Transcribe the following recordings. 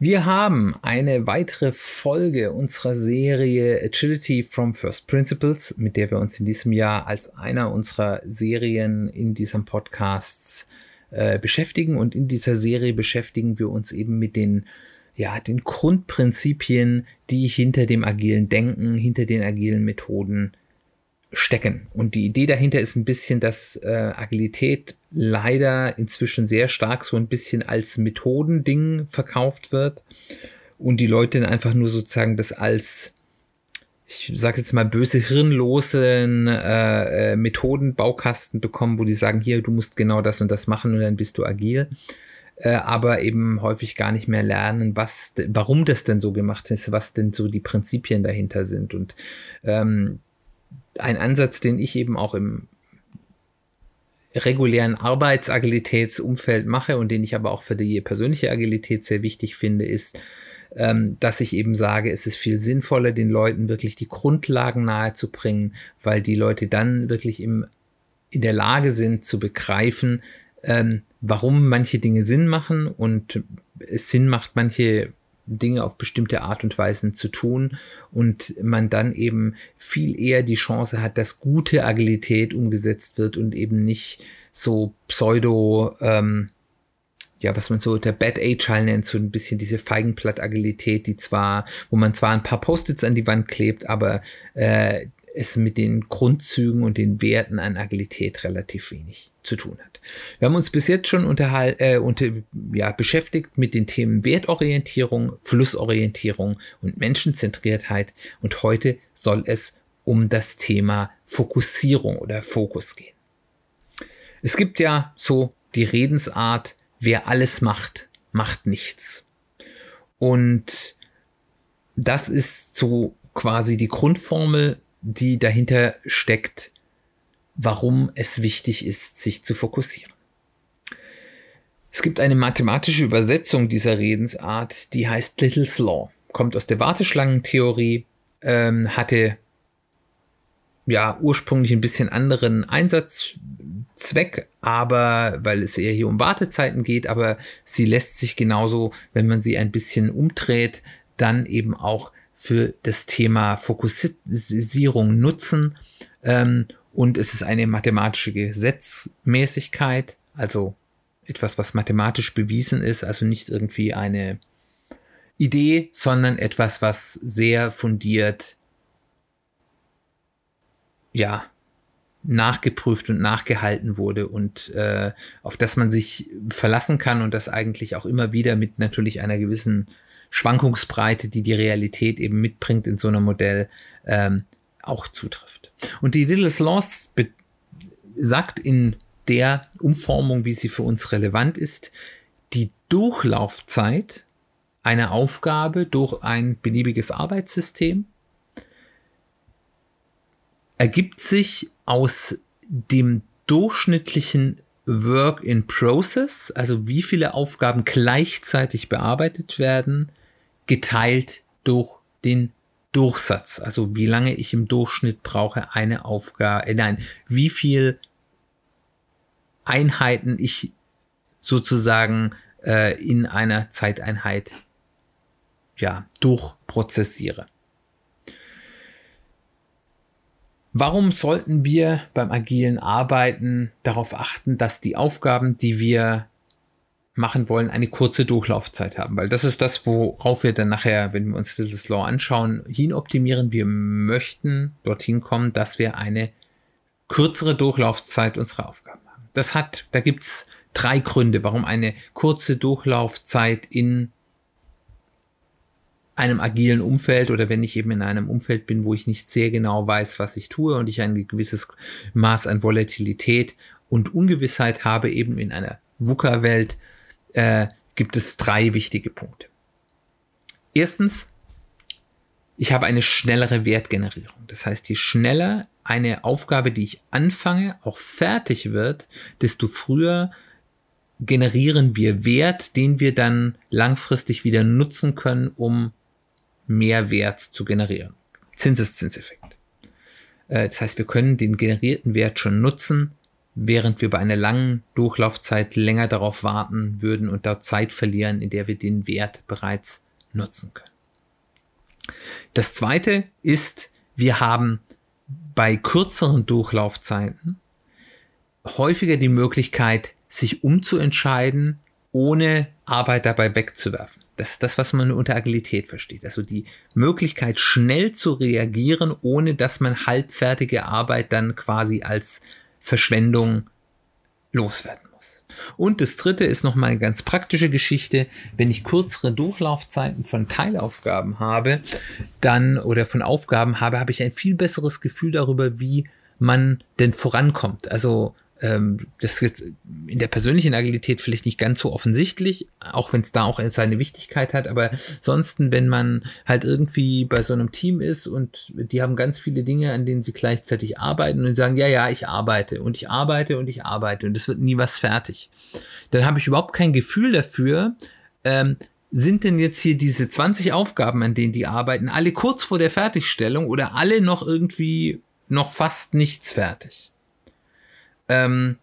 Wir haben eine weitere Folge unserer Serie Agility from First Principles, mit der wir uns in diesem Jahr als einer unserer Serien in diesem Podcasts äh, beschäftigen. Und in dieser Serie beschäftigen wir uns eben mit den ja, den Grundprinzipien, die hinter dem agilen Denken, hinter den agilen Methoden stecken. Und die Idee dahinter ist ein bisschen, dass äh, Agilität leider inzwischen sehr stark so ein bisschen als Methodending verkauft wird und die Leute dann einfach nur sozusagen das als ich sage jetzt mal böse hirnlosen äh, äh, Methodenbaukasten bekommen, wo die sagen, hier, du musst genau das und das machen und dann bist du agil. Äh, aber eben häufig gar nicht mehr lernen, was, warum das denn so gemacht ist, was denn so die Prinzipien dahinter sind. Und ähm, ein Ansatz, den ich eben auch im regulären Arbeitsagilitätsumfeld mache und den ich aber auch für die persönliche Agilität sehr wichtig finde, ist, ähm, dass ich eben sage, es ist viel sinnvoller, den Leuten wirklich die Grundlagen nahezubringen, weil die Leute dann wirklich im, in der Lage sind zu begreifen, ähm, warum manche Dinge Sinn machen und es Sinn macht, manche Dinge auf bestimmte Art und Weisen zu tun und man dann eben viel eher die Chance hat, dass gute Agilität umgesetzt wird und eben nicht so pseudo, ähm, ja, was man so der Bad Agile nennt, so ein bisschen diese Feigenblatt-Agilität, die zwar, wo man zwar ein paar Post-its an die Wand klebt, aber äh, es mit den Grundzügen und den Werten an Agilität relativ wenig zu tun hat. Wir haben uns bis jetzt schon unterhal äh, unter, ja, beschäftigt mit den Themen Wertorientierung, Flussorientierung und Menschenzentriertheit und heute soll es um das Thema Fokussierung oder Fokus gehen. Es gibt ja so die Redensart, wer alles macht, macht nichts. Und das ist so quasi die Grundformel, die dahinter steckt, warum es wichtig ist, sich zu fokussieren. Es gibt eine mathematische Übersetzung dieser Redensart, die heißt Little's Law, kommt aus der Warteschlangentheorie, ähm, hatte ja ursprünglich ein bisschen anderen Einsatzzweck, aber weil es eher hier um Wartezeiten geht, aber sie lässt sich genauso, wenn man sie ein bisschen umdreht, dann eben auch für das Thema Fokussierung nutzen. Ähm, und es ist eine mathematische Gesetzmäßigkeit, also etwas, was mathematisch bewiesen ist, also nicht irgendwie eine Idee, sondern etwas, was sehr fundiert, ja, nachgeprüft und nachgehalten wurde und äh, auf das man sich verlassen kann und das eigentlich auch immer wieder mit natürlich einer gewissen Schwankungsbreite, die die Realität eben mitbringt in so einem Modell, ähm, auch zutrifft. Und die Little's Laws sagt in der Umformung, wie sie für uns relevant ist, die Durchlaufzeit einer Aufgabe durch ein beliebiges Arbeitssystem ergibt sich aus dem durchschnittlichen Work in Process, also wie viele Aufgaben gleichzeitig bearbeitet werden, geteilt durch den Durchsatz, also wie lange ich im Durchschnitt brauche, eine Aufgabe, äh, nein, wie viel Einheiten ich sozusagen äh, in einer Zeiteinheit ja durchprozessiere. Warum sollten wir beim agilen Arbeiten darauf achten, dass die Aufgaben, die wir machen wollen, eine kurze Durchlaufzeit haben, weil das ist das, worauf wir dann nachher, wenn wir uns das Law anschauen, hin optimieren. Wir möchten dorthin kommen, dass wir eine kürzere Durchlaufzeit unserer Aufgaben haben. Das hat, da gibt's drei Gründe, warum eine kurze Durchlaufzeit in einem agilen Umfeld oder wenn ich eben in einem Umfeld bin, wo ich nicht sehr genau weiß, was ich tue und ich ein gewisses Maß an Volatilität und Ungewissheit habe, eben in einer VUCA-Welt, äh, gibt es drei wichtige Punkte. Erstens, ich habe eine schnellere Wertgenerierung. Das heißt, je schneller eine Aufgabe, die ich anfange, auch fertig wird, desto früher generieren wir Wert, den wir dann langfristig wieder nutzen können, um mehr Wert zu generieren. Zinseszinseffekt. Äh, das heißt, wir können den generierten Wert schon nutzen, während wir bei einer langen Durchlaufzeit länger darauf warten würden und dort Zeit verlieren, in der wir den Wert bereits nutzen können. Das zweite ist, wir haben bei kürzeren Durchlaufzeiten häufiger die Möglichkeit, sich umzuentscheiden, ohne Arbeit dabei wegzuwerfen. Das ist das, was man unter Agilität versteht. Also die Möglichkeit, schnell zu reagieren, ohne dass man halbfertige Arbeit dann quasi als Verschwendung loswerden muss. Und das dritte ist nochmal eine ganz praktische Geschichte. Wenn ich kürzere Durchlaufzeiten von Teilaufgaben habe, dann oder von Aufgaben habe, habe ich ein viel besseres Gefühl darüber, wie man denn vorankommt. Also das ist jetzt in der persönlichen Agilität vielleicht nicht ganz so offensichtlich, auch wenn es da auch seine Wichtigkeit hat, aber ansonsten, wenn man halt irgendwie bei so einem Team ist und die haben ganz viele Dinge, an denen sie gleichzeitig arbeiten und sagen, ja, ja, ich arbeite und ich arbeite und ich arbeite und es wird nie was fertig, dann habe ich überhaupt kein Gefühl dafür, ähm, sind denn jetzt hier diese 20 Aufgaben, an denen die arbeiten, alle kurz vor der Fertigstellung oder alle noch irgendwie noch fast nichts fertig? Ähm,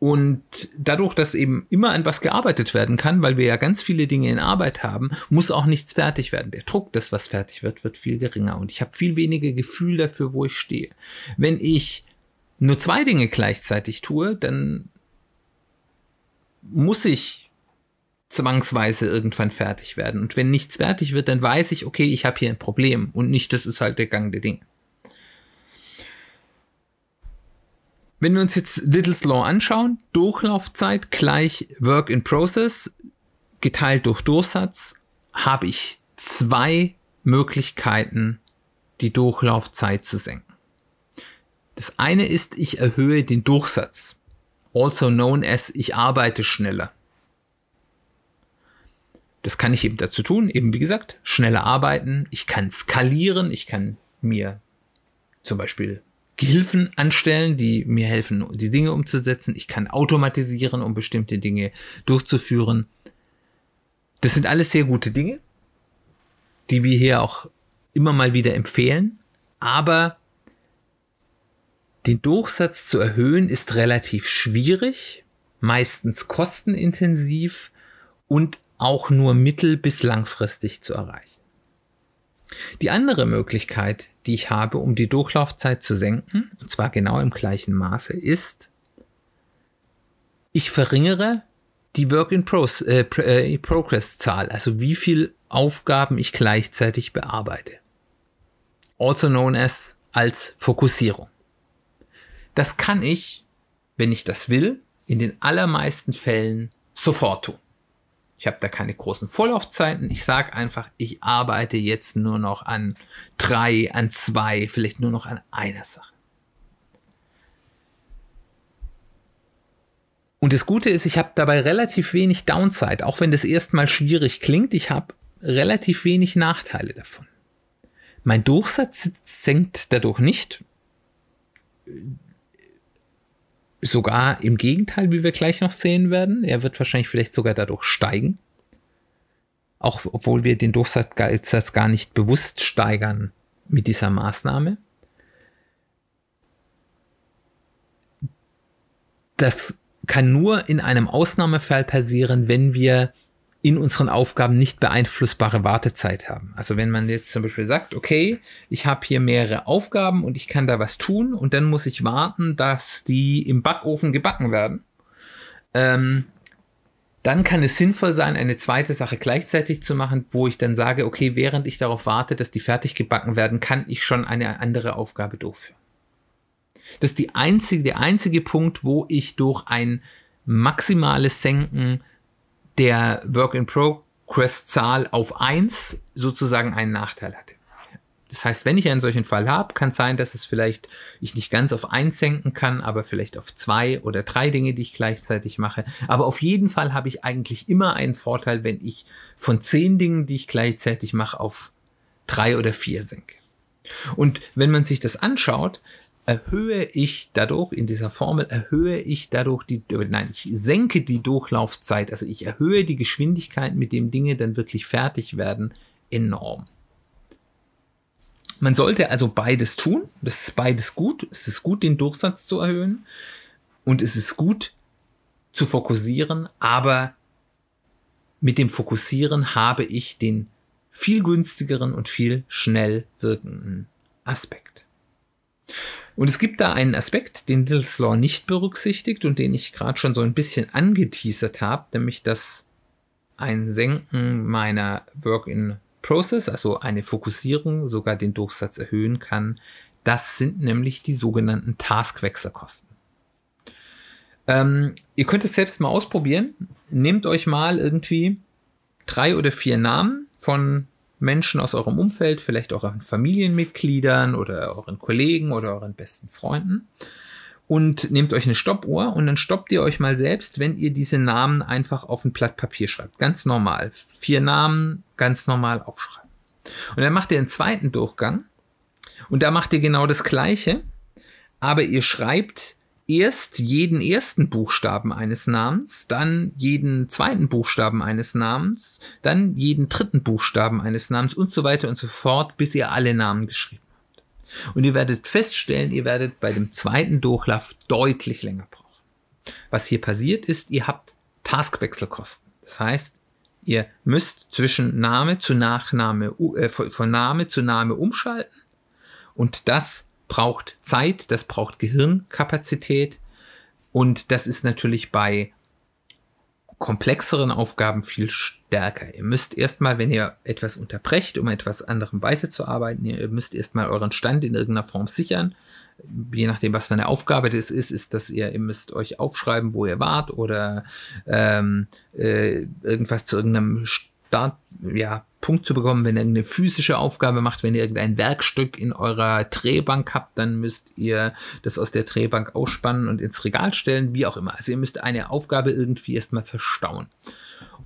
und dadurch, dass eben immer an was gearbeitet werden kann, weil wir ja ganz viele Dinge in Arbeit haben, muss auch nichts fertig werden. Der Druck, dass was fertig wird, wird viel geringer und ich habe viel weniger Gefühl dafür, wo ich stehe. Wenn ich nur zwei Dinge gleichzeitig tue, dann muss ich zwangsweise irgendwann fertig werden. Und wenn nichts fertig wird, dann weiß ich, okay, ich habe hier ein Problem und nicht, das ist halt der Gang der Dinge. Wenn wir uns jetzt Little's Law anschauen, Durchlaufzeit gleich Work in Process geteilt durch Durchsatz, habe ich zwei Möglichkeiten, die Durchlaufzeit zu senken. Das eine ist, ich erhöhe den Durchsatz, also known as ich arbeite schneller. Das kann ich eben dazu tun, eben wie gesagt, schneller arbeiten, ich kann skalieren, ich kann mir zum Beispiel Gehilfen anstellen, die mir helfen, die Dinge umzusetzen. Ich kann automatisieren, um bestimmte Dinge durchzuführen. Das sind alles sehr gute Dinge, die wir hier auch immer mal wieder empfehlen. Aber den Durchsatz zu erhöhen ist relativ schwierig, meistens kostenintensiv und auch nur mittel- bis langfristig zu erreichen. Die andere Möglichkeit, die ich habe, um die Durchlaufzeit zu senken, und zwar genau im gleichen Maße, ist, ich verringere die Work in äh, äh, Progress Zahl, also wie viel Aufgaben ich gleichzeitig bearbeite. Also known as als Fokussierung. Das kann ich, wenn ich das will, in den allermeisten Fällen sofort tun. Ich habe da keine großen Vorlaufzeiten. Ich sage einfach, ich arbeite jetzt nur noch an drei, an zwei, vielleicht nur noch an einer Sache. Und das Gute ist, ich habe dabei relativ wenig Downside, auch wenn das erstmal schwierig klingt. Ich habe relativ wenig Nachteile davon. Mein Durchsatz senkt dadurch nicht Sogar im Gegenteil, wie wir gleich noch sehen werden. Er wird wahrscheinlich vielleicht sogar dadurch steigen. Auch obwohl wir den Durchsatz gar nicht bewusst steigern mit dieser Maßnahme. Das kann nur in einem Ausnahmefall passieren, wenn wir in unseren Aufgaben nicht beeinflussbare Wartezeit haben. Also wenn man jetzt zum Beispiel sagt, okay, ich habe hier mehrere Aufgaben und ich kann da was tun und dann muss ich warten, dass die im Backofen gebacken werden, ähm, dann kann es sinnvoll sein, eine zweite Sache gleichzeitig zu machen, wo ich dann sage, okay, während ich darauf warte, dass die fertig gebacken werden, kann ich schon eine andere Aufgabe durchführen. Das ist die einzige, der einzige Punkt, wo ich durch ein maximales Senken der Work in Progress Zahl auf eins sozusagen einen Nachteil hatte. Das heißt, wenn ich einen solchen Fall habe, kann sein, dass es vielleicht ich nicht ganz auf eins senken kann, aber vielleicht auf zwei oder drei Dinge, die ich gleichzeitig mache. Aber auf jeden Fall habe ich eigentlich immer einen Vorteil, wenn ich von zehn Dingen, die ich gleichzeitig mache, auf drei oder vier senke. Und wenn man sich das anschaut, erhöhe ich dadurch, in dieser Formel erhöhe ich dadurch die, nein, ich senke die Durchlaufzeit, also ich erhöhe die Geschwindigkeit, mit dem Dinge dann wirklich fertig werden, enorm. Man sollte also beides tun. Das ist beides gut. Es ist gut, den Durchsatz zu erhöhen. Und es ist gut zu fokussieren. Aber mit dem Fokussieren habe ich den viel günstigeren und viel schnell wirkenden Aspekt. Und es gibt da einen Aspekt, den Little's Law nicht berücksichtigt und den ich gerade schon so ein bisschen angeteasert habe, nämlich das ein Senken meiner Work in Process, also eine Fokussierung, sogar den Durchsatz erhöhen kann. Das sind nämlich die sogenannten Taskwechselkosten. Ähm, ihr könnt es selbst mal ausprobieren. Nehmt euch mal irgendwie drei oder vier Namen von Menschen aus eurem Umfeld, vielleicht euren Familienmitgliedern oder euren Kollegen oder euren besten Freunden und nehmt euch eine Stoppuhr und dann stoppt ihr euch mal selbst, wenn ihr diese Namen einfach auf ein Blatt Papier schreibt. Ganz normal. Vier Namen ganz normal aufschreiben. Und dann macht ihr einen zweiten Durchgang und da macht ihr genau das gleiche, aber ihr schreibt erst jeden ersten Buchstaben eines Namens, dann jeden zweiten Buchstaben eines Namens, dann jeden dritten Buchstaben eines Namens und so weiter und so fort, bis ihr alle Namen geschrieben und ihr werdet feststellen, ihr werdet bei dem zweiten Durchlauf deutlich länger brauchen. Was hier passiert ist, ihr habt Taskwechselkosten. Das heißt, ihr müsst zwischen Name zu Nachname, äh, von Name zu Name umschalten. Und das braucht Zeit, das braucht Gehirnkapazität. Und das ist natürlich bei komplexeren Aufgaben viel stärker. Ihr müsst erstmal, wenn ihr etwas unterbrecht, um etwas anderem weiterzuarbeiten, ihr müsst erstmal euren Stand in irgendeiner Form sichern. Je nachdem, was für eine Aufgabe das ist, ist, dass ihr, ihr müsst euch aufschreiben, wo ihr wart oder ähm, äh, irgendwas zu irgendeinem Start, ja, Punkt zu bekommen, wenn ihr eine physische Aufgabe macht, wenn ihr irgendein Werkstück in eurer Drehbank habt, dann müsst ihr das aus der Drehbank ausspannen und ins Regal stellen, wie auch immer. Also ihr müsst eine Aufgabe irgendwie erstmal verstauen.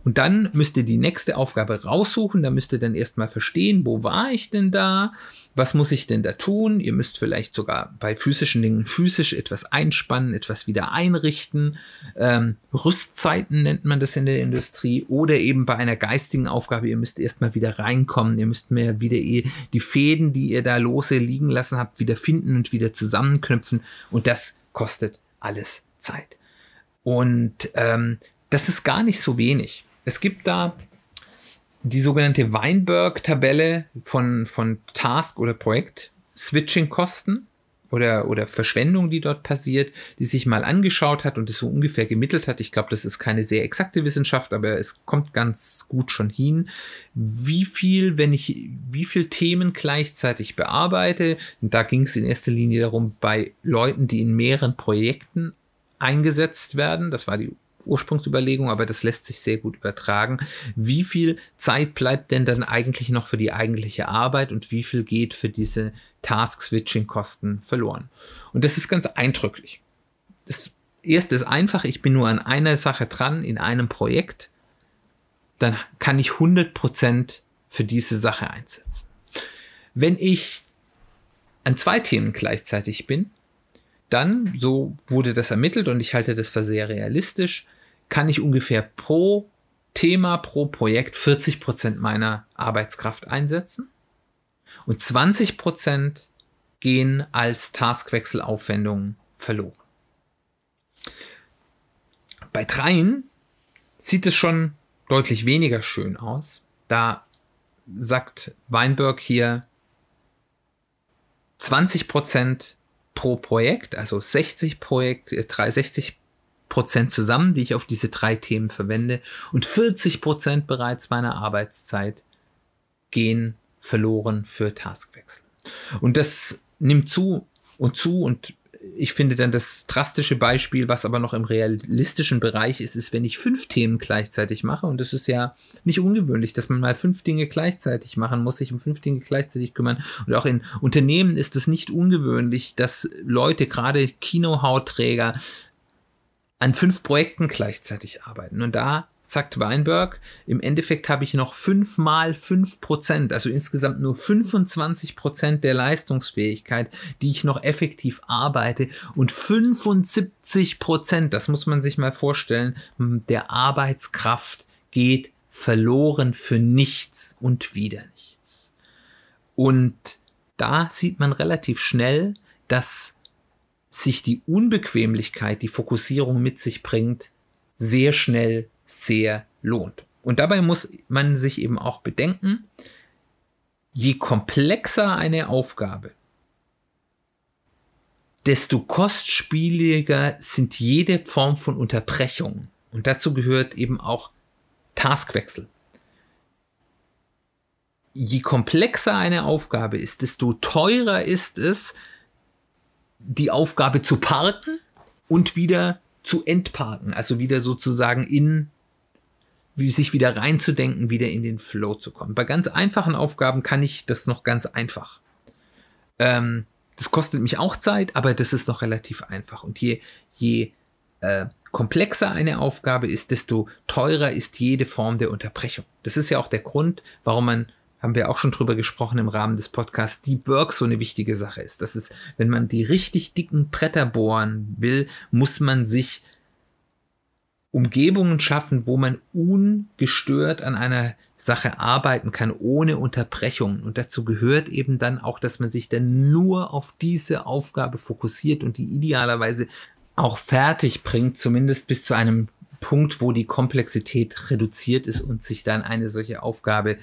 Und dann müsst ihr die nächste Aufgabe raussuchen, da müsst ihr dann erstmal verstehen, wo war ich denn da, was muss ich denn da tun? Ihr müsst vielleicht sogar bei physischen Dingen physisch etwas einspannen, etwas wieder einrichten. Ähm, Rüstzeiten nennt man das in der Industrie oder eben bei einer geistigen Aufgabe, ihr müsst erstmal wieder reinkommen, ihr müsst mehr wieder die Fäden, die ihr da lose liegen lassen habt, wieder finden und wieder zusammenknüpfen und das kostet alles Zeit. Und ähm, das ist gar nicht so wenig. Es gibt da die sogenannte Weinberg-Tabelle von, von Task- oder Projekt-Switching-Kosten oder, oder Verschwendung, die dort passiert, die sich mal angeschaut hat und es so ungefähr gemittelt hat. Ich glaube, das ist keine sehr exakte Wissenschaft, aber es kommt ganz gut schon hin. Wie viel, wenn ich, wie viel Themen gleichzeitig bearbeite, und da ging es in erster Linie darum, bei Leuten, die in mehreren Projekten eingesetzt werden, das war die Ursprungsüberlegung, aber das lässt sich sehr gut übertragen. Wie viel Zeit bleibt denn dann eigentlich noch für die eigentliche Arbeit und wie viel geht für diese Task-Switching-Kosten verloren? Und das ist ganz eindrücklich. Das erste ist einfach, ich bin nur an einer Sache dran, in einem Projekt, dann kann ich 100% für diese Sache einsetzen. Wenn ich an zwei Themen gleichzeitig bin, dann, so wurde das ermittelt und ich halte das für sehr realistisch, kann ich ungefähr pro Thema, pro Projekt 40 Prozent meiner Arbeitskraft einsetzen. Und 20 Prozent gehen als Taskwechselaufwendungen verloren. Bei dreien sieht es schon deutlich weniger schön aus. Da sagt Weinberg hier 20 Prozent pro Projekt, also 60 Projekt, 60 äh, Prozent zusammen, die ich auf diese drei Themen verwende und 40 Prozent bereits meiner Arbeitszeit gehen verloren für Taskwechsel. Und das nimmt zu und zu und ich finde dann das drastische Beispiel, was aber noch im realistischen Bereich ist, ist, wenn ich fünf Themen gleichzeitig mache. Und das ist ja nicht ungewöhnlich, dass man mal fünf Dinge gleichzeitig machen muss, sich um fünf Dinge gleichzeitig kümmern. Und auch in Unternehmen ist es nicht ungewöhnlich, dass Leute, gerade Kinohautträger, an fünf Projekten gleichzeitig arbeiten. Und da sagt Weinberg, im Endeffekt habe ich noch fünf mal fünf Prozent, also insgesamt nur 25 Prozent der Leistungsfähigkeit, die ich noch effektiv arbeite und 75 Prozent, das muss man sich mal vorstellen, der Arbeitskraft geht verloren für nichts und wieder nichts. Und da sieht man relativ schnell, dass sich die Unbequemlichkeit, die Fokussierung mit sich bringt, sehr schnell sehr lohnt. Und dabei muss man sich eben auch bedenken, je komplexer eine Aufgabe, desto kostspieliger sind jede Form von Unterbrechung. Und dazu gehört eben auch Taskwechsel. Je komplexer eine Aufgabe ist, desto teurer ist es, die Aufgabe zu parken und wieder zu entparken, also wieder sozusagen in wie sich wieder reinzudenken, wieder in den Flow zu kommen. Bei ganz einfachen Aufgaben kann ich das noch ganz einfach. Ähm, das kostet mich auch Zeit, aber das ist noch relativ einfach. Und je, je äh, komplexer eine Aufgabe ist, desto teurer ist jede Form der Unterbrechung. Das ist ja auch der Grund, warum man, haben wir auch schon drüber gesprochen im Rahmen des Podcasts, Deep Work so eine wichtige Sache ist. Das ist, wenn man die richtig dicken Bretter bohren will, muss man sich Umgebungen schaffen, wo man ungestört an einer Sache arbeiten kann, ohne Unterbrechung. Und dazu gehört eben dann auch, dass man sich dann nur auf diese Aufgabe fokussiert und die idealerweise auch fertig bringt, zumindest bis zu einem Punkt, wo die Komplexität reduziert ist und sich dann eine solche Aufgabe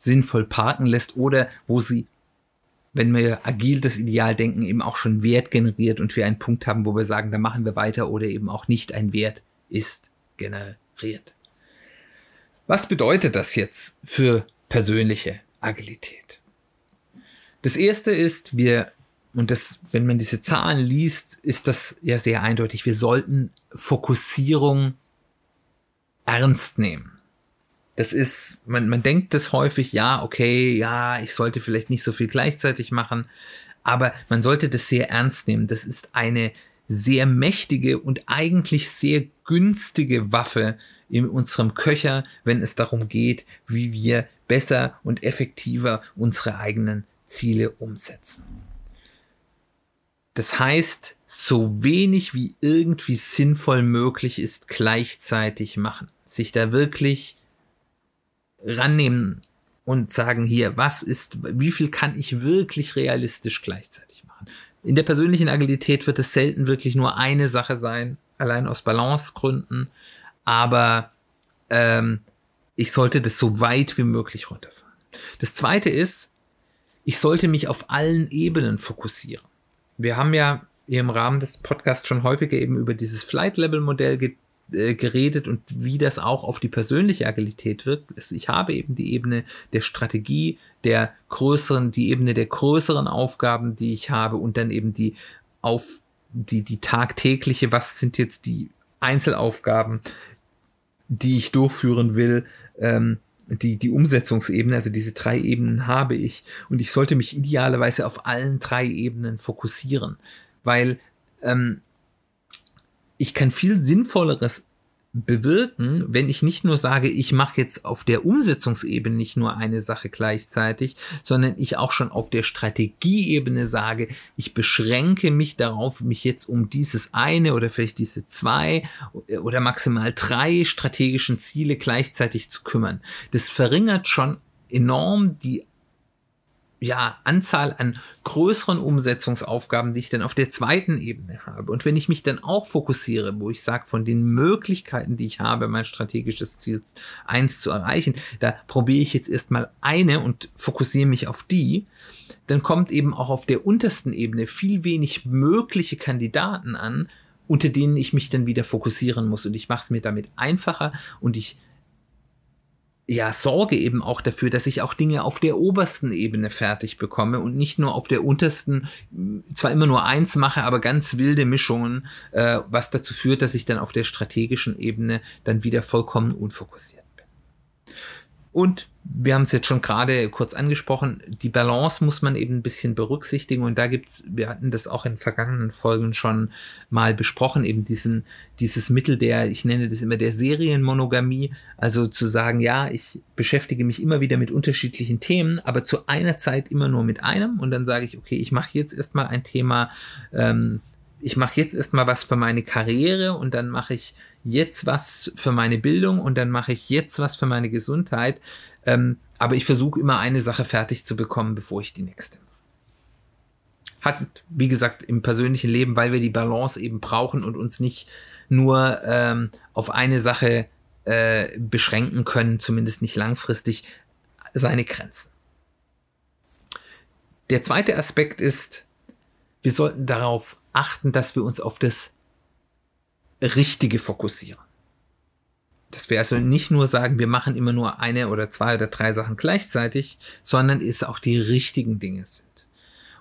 sinnvoll parken lässt oder wo sie, wenn wir agil das Ideal denken, eben auch schon Wert generiert und wir einen Punkt haben, wo wir sagen, da machen wir weiter oder eben auch nicht ein Wert ist generiert. Was bedeutet das jetzt für persönliche Agilität? Das erste ist, wir, und das, wenn man diese Zahlen liest, ist das ja sehr eindeutig. Wir sollten Fokussierung ernst nehmen. Das ist, man, man denkt das häufig, ja, okay, ja, ich sollte vielleicht nicht so viel gleichzeitig machen, aber man sollte das sehr ernst nehmen. Das ist eine sehr mächtige und eigentlich sehr günstige Waffe in unserem Köcher, wenn es darum geht, wie wir besser und effektiver unsere eigenen Ziele umsetzen. Das heißt, so wenig wie irgendwie sinnvoll möglich ist, gleichzeitig machen. Sich da wirklich rannehmen und sagen hier, was ist, wie viel kann ich wirklich realistisch gleichzeitig machen? In der persönlichen Agilität wird es selten wirklich nur eine Sache sein, allein aus Balancegründen. Aber ähm, ich sollte das so weit wie möglich runterfahren. Das zweite ist, ich sollte mich auf allen Ebenen fokussieren. Wir haben ja im Rahmen des Podcasts schon häufiger eben über dieses Flight-Level-Modell äh, geredet und wie das auch auf die persönliche Agilität wirkt. Ich habe eben die Ebene der Strategie, der größeren, die Ebene der größeren Aufgaben, die ich habe und dann eben die auf die, die tagtägliche, was sind jetzt die Einzelaufgaben, die ich durchführen will, ähm, die, die Umsetzungsebene, also diese drei Ebenen habe ich und ich sollte mich idealerweise auf allen drei Ebenen fokussieren, weil ähm, ich kann viel Sinnvolleres bewirken, wenn ich nicht nur sage, ich mache jetzt auf der Umsetzungsebene nicht nur eine Sache gleichzeitig, sondern ich auch schon auf der Strategieebene sage, ich beschränke mich darauf, mich jetzt um dieses eine oder vielleicht diese zwei oder maximal drei strategischen Ziele gleichzeitig zu kümmern. Das verringert schon enorm die ja, Anzahl an größeren Umsetzungsaufgaben, die ich dann auf der zweiten Ebene habe. Und wenn ich mich dann auch fokussiere, wo ich sage, von den Möglichkeiten, die ich habe, mein strategisches Ziel eins zu erreichen, da probiere ich jetzt erstmal eine und fokussiere mich auf die, dann kommt eben auch auf der untersten Ebene viel wenig mögliche Kandidaten an, unter denen ich mich dann wieder fokussieren muss. Und ich mache es mir damit einfacher und ich ja, sorge eben auch dafür, dass ich auch Dinge auf der obersten Ebene fertig bekomme und nicht nur auf der untersten, zwar immer nur eins mache, aber ganz wilde Mischungen, äh, was dazu führt, dass ich dann auf der strategischen Ebene dann wieder vollkommen unfokussiert bin. Und wir haben es jetzt schon gerade kurz angesprochen, die Balance muss man eben ein bisschen berücksichtigen. Und da gibt's, wir hatten das auch in vergangenen Folgen schon mal besprochen, eben diesen, dieses Mittel der, ich nenne das immer der Serienmonogamie, also zu sagen, ja, ich beschäftige mich immer wieder mit unterschiedlichen Themen, aber zu einer Zeit immer nur mit einem. Und dann sage ich, okay, ich mache jetzt erstmal ein Thema, ähm, ich mache jetzt erstmal was für meine Karriere und dann mache ich jetzt was für meine Bildung und dann mache ich jetzt was für meine Gesundheit. Ähm, aber ich versuche immer eine Sache fertig zu bekommen, bevor ich die nächste. Hat, wie gesagt, im persönlichen Leben, weil wir die Balance eben brauchen und uns nicht nur ähm, auf eine Sache äh, beschränken können, zumindest nicht langfristig, seine Grenzen. Der zweite Aspekt ist, wir sollten darauf achten, dass wir uns auf das Richtige fokussieren. Dass wir also nicht nur sagen, wir machen immer nur eine oder zwei oder drei Sachen gleichzeitig, sondern es auch die richtigen Dinge sind.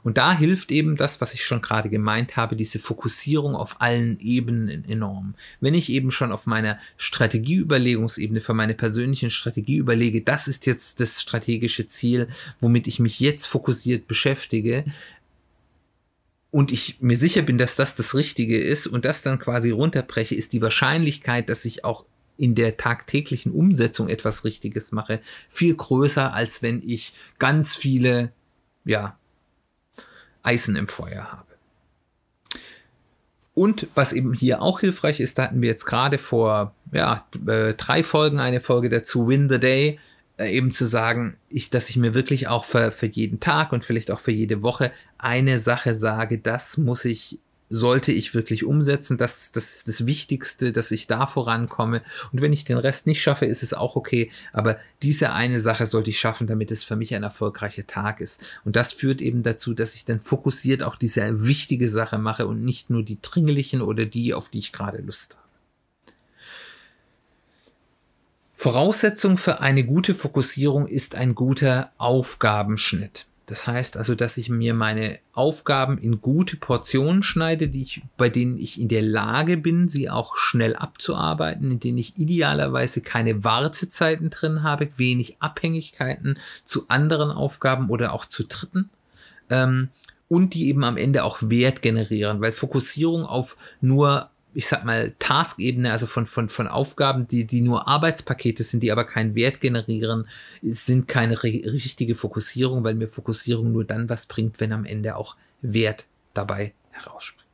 Und da hilft eben das, was ich schon gerade gemeint habe, diese Fokussierung auf allen Ebenen enorm. Wenn ich eben schon auf meiner Strategieüberlegungsebene für meine persönlichen Strategie überlege, das ist jetzt das strategische Ziel, womit ich mich jetzt fokussiert beschäftige, und ich mir sicher bin, dass das das Richtige ist und das dann quasi runterbreche, ist die Wahrscheinlichkeit, dass ich auch in der tagtäglichen Umsetzung etwas Richtiges mache, viel größer, als wenn ich ganz viele, ja, Eisen im Feuer habe. Und was eben hier auch hilfreich ist, da hatten wir jetzt gerade vor ja, äh, drei Folgen eine Folge dazu, Win the Day, eben zu sagen, ich, dass ich mir wirklich auch für, für jeden Tag und vielleicht auch für jede Woche eine Sache sage, das muss ich sollte ich wirklich umsetzen. Das, das ist das Wichtigste, dass ich da vorankomme. Und wenn ich den Rest nicht schaffe, ist es auch okay. Aber diese eine Sache sollte ich schaffen, damit es für mich ein erfolgreicher Tag ist. Und das führt eben dazu, dass ich dann fokussiert auch diese wichtige Sache mache und nicht nur die dringlichen oder die, auf die ich gerade Lust habe. Voraussetzung für eine gute Fokussierung ist ein guter Aufgabenschnitt. Das heißt also, dass ich mir meine Aufgaben in gute Portionen schneide, die ich, bei denen ich in der Lage bin, sie auch schnell abzuarbeiten, in denen ich idealerweise keine Wartezeiten drin habe, wenig Abhängigkeiten zu anderen Aufgaben oder auch zu Dritten. Ähm, und die eben am Ende auch Wert generieren, weil Fokussierung auf nur ich sag mal, Task-Ebene, also von, von, von Aufgaben, die, die nur Arbeitspakete sind, die aber keinen Wert generieren, sind keine richtige Fokussierung, weil mir Fokussierung nur dann was bringt, wenn am Ende auch Wert dabei herausspringt.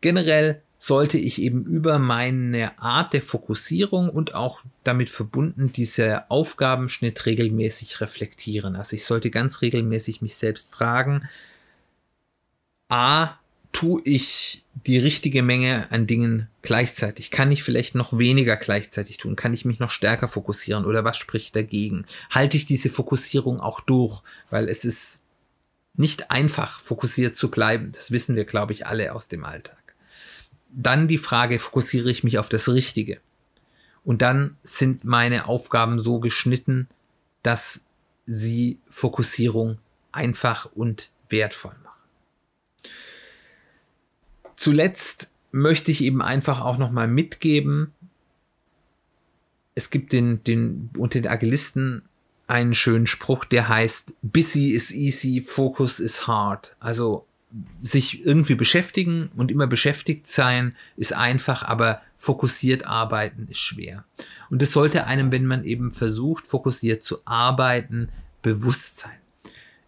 Generell sollte ich eben über meine Art der Fokussierung und auch damit verbunden diese Aufgabenschnitt regelmäßig reflektieren. Also ich sollte ganz regelmäßig mich selbst fragen, a, tue ich die richtige Menge an Dingen gleichzeitig? Kann ich vielleicht noch weniger gleichzeitig tun? Kann ich mich noch stärker fokussieren oder was spricht dagegen? Halte ich diese Fokussierung auch durch? Weil es ist nicht einfach, fokussiert zu bleiben. Das wissen wir, glaube ich, alle aus dem Alltag. Dann die Frage, fokussiere ich mich auf das Richtige? Und dann sind meine Aufgaben so geschnitten, dass sie Fokussierung einfach und wertvoll machen. Zuletzt möchte ich eben einfach auch nochmal mitgeben, es gibt den, den, unter den Agilisten einen schönen Spruch, der heißt, busy is easy, focus is hard. Also sich irgendwie beschäftigen und immer beschäftigt sein ist einfach, aber fokussiert arbeiten ist schwer. Und es sollte einem, wenn man eben versucht, fokussiert zu arbeiten, bewusst sein.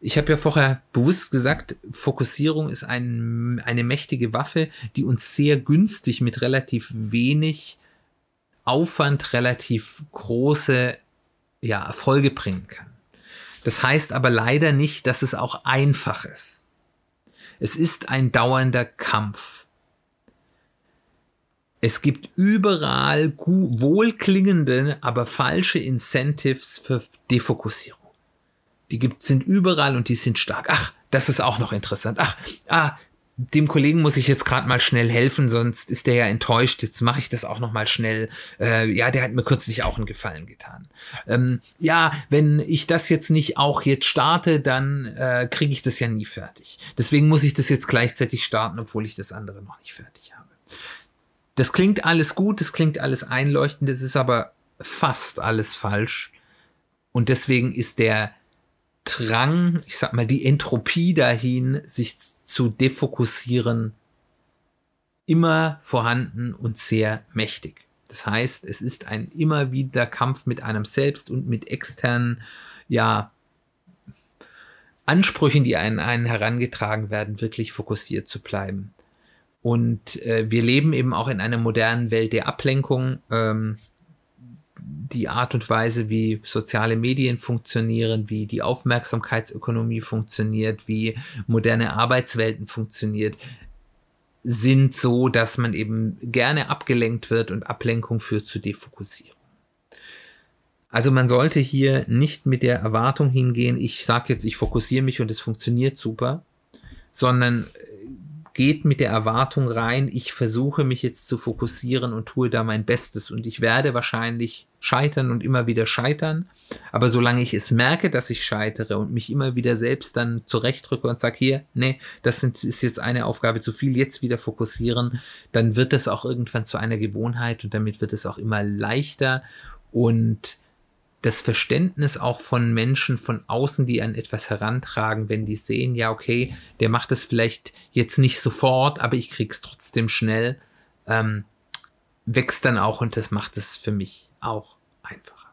Ich habe ja vorher bewusst gesagt, Fokussierung ist ein, eine mächtige Waffe, die uns sehr günstig mit relativ wenig Aufwand relativ große ja, Erfolge bringen kann. Das heißt aber leider nicht, dass es auch einfach ist. Es ist ein dauernder Kampf. Es gibt überall wohlklingende, aber falsche Incentives für Defokussierung. Die gibt, sind überall und die sind stark. Ach, das ist auch noch interessant. Ach, ah, dem Kollegen muss ich jetzt gerade mal schnell helfen, sonst ist der ja enttäuscht. Jetzt mache ich das auch noch mal schnell. Äh, ja, der hat mir kürzlich auch einen Gefallen getan. Ähm, ja, wenn ich das jetzt nicht auch jetzt starte, dann äh, kriege ich das ja nie fertig. Deswegen muss ich das jetzt gleichzeitig starten, obwohl ich das andere noch nicht fertig habe. Das klingt alles gut, das klingt alles einleuchtend, das ist aber fast alles falsch. Und deswegen ist der Drang, ich sag mal, die Entropie dahin, sich zu defokussieren, immer vorhanden und sehr mächtig. Das heißt, es ist ein immer wieder Kampf mit einem selbst und mit externen, ja, Ansprüchen, die an einen herangetragen werden, wirklich fokussiert zu bleiben. Und äh, wir leben eben auch in einer modernen Welt der Ablenkung. Ähm, die Art und Weise, wie soziale Medien funktionieren, wie die Aufmerksamkeitsökonomie funktioniert, wie moderne Arbeitswelten funktioniert, sind so, dass man eben gerne abgelenkt wird und Ablenkung führt zu Defokussierung. Also man sollte hier nicht mit der Erwartung hingehen, ich sage jetzt, ich fokussiere mich und es funktioniert super, sondern geht mit der Erwartung rein, ich versuche mich jetzt zu fokussieren und tue da mein Bestes und ich werde wahrscheinlich scheitern und immer wieder scheitern. Aber solange ich es merke, dass ich scheitere und mich immer wieder selbst dann zurechtrücke und sage, hier, nee, das ist jetzt eine Aufgabe zu viel, jetzt wieder fokussieren, dann wird das auch irgendwann zu einer Gewohnheit und damit wird es auch immer leichter und das Verständnis auch von Menschen von außen, die an etwas herantragen, wenn die sehen, ja, okay, der macht es vielleicht jetzt nicht sofort, aber ich krieg's trotzdem schnell, ähm, wächst dann auch und das macht es für mich auch einfacher.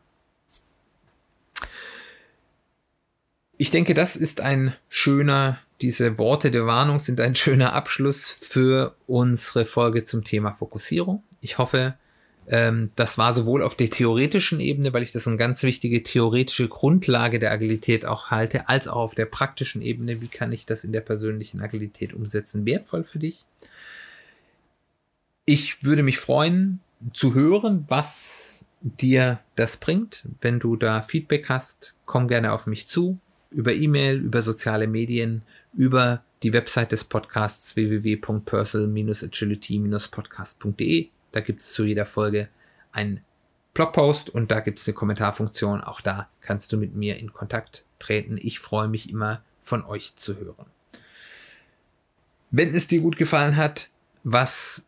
Ich denke, das ist ein schöner, diese Worte der Warnung sind ein schöner Abschluss für unsere Folge zum Thema Fokussierung. Ich hoffe, ähm, das war sowohl auf der theoretischen Ebene, weil ich das eine ganz wichtige theoretische Grundlage der Agilität auch halte, als auch auf der praktischen Ebene, wie kann ich das in der persönlichen Agilität umsetzen, wertvoll für dich. Ich würde mich freuen zu hören, was dir das bringt. Wenn du da Feedback hast, komm gerne auf mich zu, über E-Mail, über soziale Medien, über die Website des Podcasts www.personal-agility-podcast.de da gibt es zu jeder Folge einen Blogpost und da gibt es eine Kommentarfunktion. Auch da kannst du mit mir in Kontakt treten. Ich freue mich immer von euch zu hören. Wenn es dir gut gefallen hat, was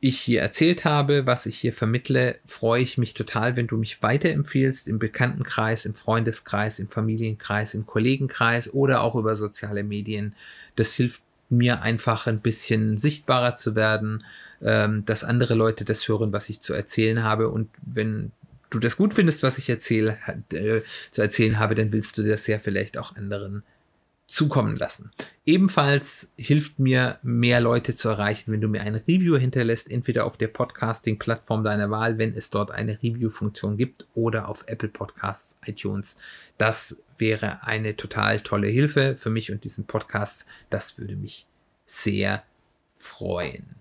ich hier erzählt habe, was ich hier vermittle, freue ich mich total, wenn du mich weiterempfiehlst im Bekanntenkreis, im Freundeskreis, im Familienkreis, im Kollegenkreis oder auch über soziale Medien. Das hilft mir einfach ein bisschen sichtbarer zu werden, ähm, dass andere Leute das hören, was ich zu erzählen habe. Und wenn du das gut findest, was ich erzähle, äh, zu erzählen habe, dann willst du das ja vielleicht auch anderen zukommen lassen. Ebenfalls hilft mir, mehr Leute zu erreichen, wenn du mir ein Review hinterlässt, entweder auf der Podcasting-Plattform deiner Wahl, wenn es dort eine Review-Funktion gibt, oder auf Apple Podcasts, iTunes. Das wäre eine total tolle Hilfe für mich und diesen Podcast. Das würde mich sehr freuen.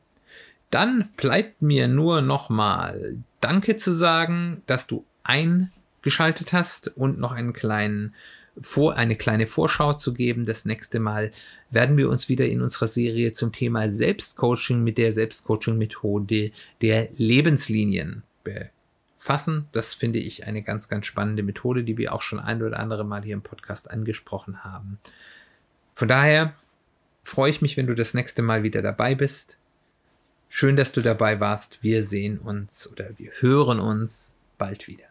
Dann bleibt mir nur nochmal Danke zu sagen, dass du eingeschaltet hast und noch einen kleinen vor, eine kleine Vorschau zu geben. Das nächste Mal werden wir uns wieder in unserer Serie zum Thema Selbstcoaching mit der Selbstcoaching-Methode der Lebenslinien befassen. Das finde ich eine ganz, ganz spannende Methode, die wir auch schon ein oder andere Mal hier im Podcast angesprochen haben. Von daher freue ich mich, wenn du das nächste Mal wieder dabei bist. Schön, dass du dabei warst. Wir sehen uns oder wir hören uns bald wieder.